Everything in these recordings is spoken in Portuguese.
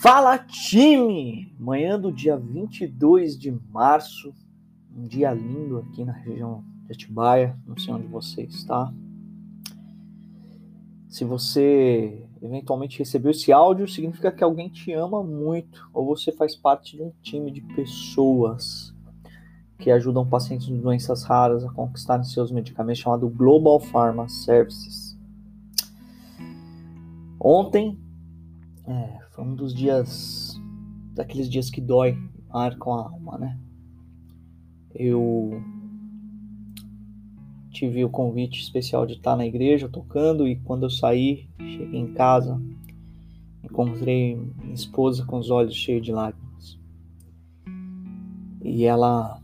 Fala time! Manhã do dia 22 de março, um dia lindo aqui na região de Atibaia, não sei onde você está. Se você eventualmente recebeu esse áudio, significa que alguém te ama muito ou você faz parte de um time de pessoas que ajudam pacientes de doenças raras a conquistarem seus medicamentos chamado Global Pharma Services. Ontem é, foi um dos dias, daqueles dias que dói, marcam a alma, né? Eu tive o convite especial de estar na igreja tocando e quando eu saí, cheguei em casa, encontrei minha esposa com os olhos cheios de lágrimas. E ela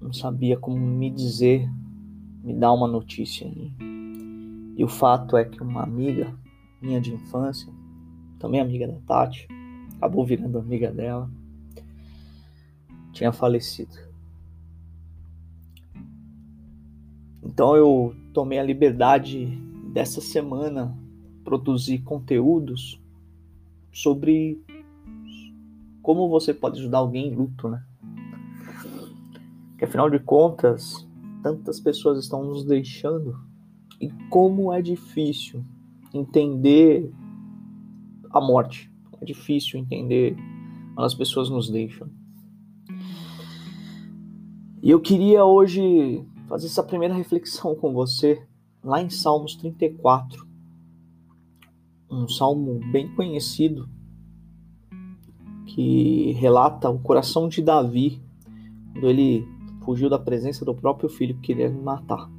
não sabia como me dizer, me dar uma notícia. E o fato é que uma amiga minha de infância também amiga da Tati, acabou virando amiga dela, tinha falecido. Então eu tomei a liberdade dessa semana produzir conteúdos sobre como você pode ajudar alguém em luto, né? Que afinal de contas, tantas pessoas estão nos deixando e como é difícil entender a morte. É difícil entender quando as pessoas nos deixam. E eu queria hoje fazer essa primeira reflexão com você lá em Salmos 34. Um salmo bem conhecido que relata o coração de Davi quando ele fugiu da presença do próprio filho que queria matar.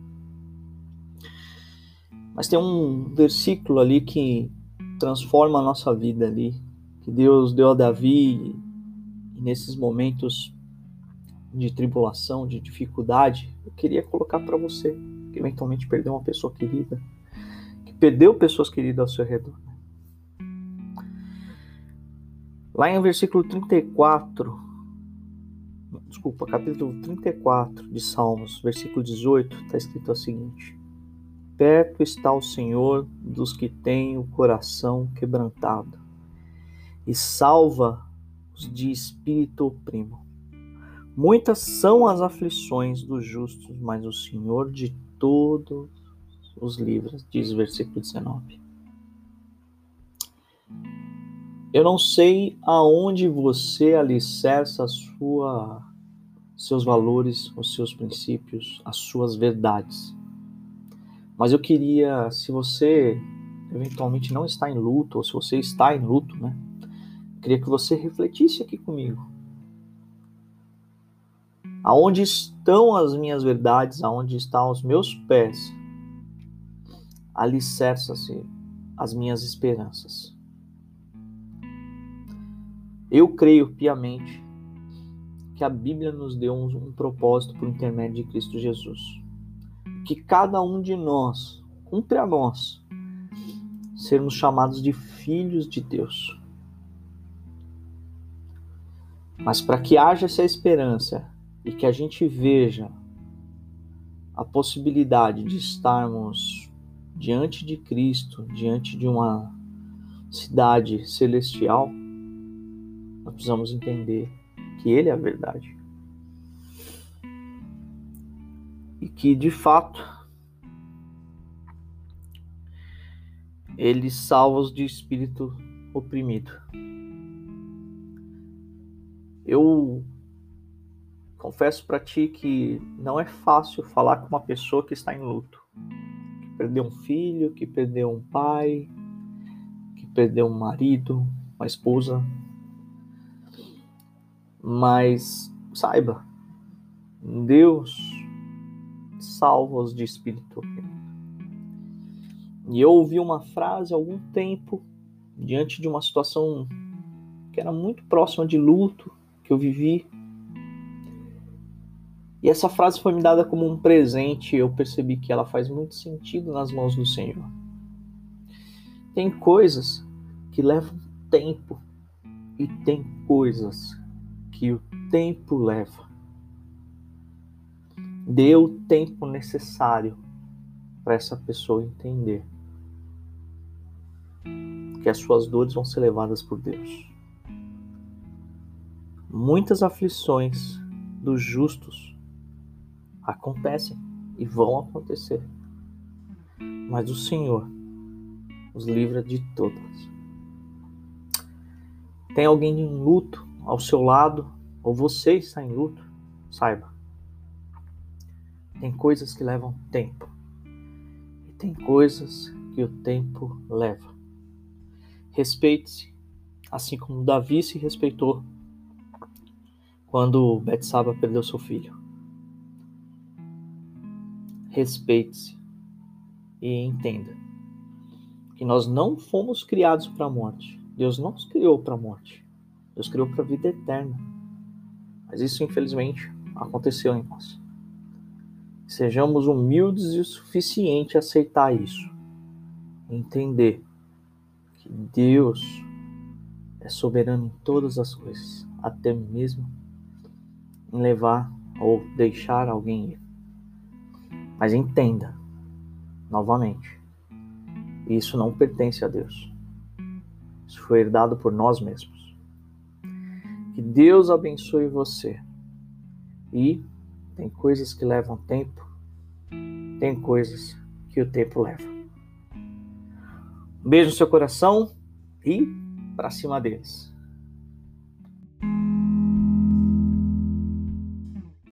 Mas tem um versículo ali que transforma a nossa vida ali, que Deus deu a Davi nesses momentos de tribulação, de dificuldade, eu queria colocar para você que eventualmente perdeu uma pessoa querida, que perdeu pessoas queridas ao seu redor. Lá em versículo 34, desculpa, capítulo 34 de Salmos, versículo 18, está escrito o seguinte: Perto está o Senhor dos que têm o coração quebrantado, e salva os de espírito oprimo. Muitas são as aflições dos justos, mas o Senhor de todos os livra, diz o versículo 19. Eu não sei aonde você alicerça sua, seus valores, os seus princípios, as suas verdades. Mas eu queria, se você eventualmente não está em luto, ou se você está em luto, né? Eu queria que você refletisse aqui comigo. Aonde estão as minhas verdades? Aonde estão os meus pés? Alicerça-se as minhas esperanças. Eu creio piamente que a Bíblia nos deu um, um propósito por intermédio de Cristo Jesus que cada um de nós, cumpre a nós, sermos chamados de filhos de Deus. Mas para que haja essa esperança e que a gente veja a possibilidade de estarmos diante de Cristo, diante de uma cidade celestial, nós precisamos entender que Ele é a verdade. E que de fato ele salva os de espírito oprimido. Eu confesso para ti que não é fácil falar com uma pessoa que está em luto, que perdeu um filho, que perdeu um pai, que perdeu um marido, uma esposa. Mas saiba, Deus salvos de espírito E eu ouvi uma frase há algum tempo, diante de uma situação que era muito próxima de luto que eu vivi. E essa frase foi me dada como um presente e eu percebi que ela faz muito sentido nas mãos do Senhor. Tem coisas que levam tempo e tem coisas que o tempo leva. Dê o tempo necessário para essa pessoa entender que as suas dores vão ser levadas por Deus. Muitas aflições dos justos acontecem e vão acontecer, mas o Senhor os livra de todas. Tem alguém em luto ao seu lado, ou você está em luto, saiba. Tem coisas que levam tempo. E tem coisas que o tempo leva. Respeite-se, assim como Davi se respeitou quando Betsaba perdeu seu filho. Respeite-se e entenda que nós não fomos criados para a morte. Deus não nos criou para a morte. Deus criou para a vida eterna. Mas isso, infelizmente, aconteceu em nós. Sejamos humildes e o suficiente a aceitar isso. Entender que Deus é soberano em todas as coisas, até mesmo em levar ou deixar alguém ir. Mas entenda, novamente, isso não pertence a Deus. Isso foi herdado por nós mesmos. Que Deus abençoe você. E tem coisas que levam tempo, tem coisas que o tempo leva. Um beijo no seu coração e para cima deles.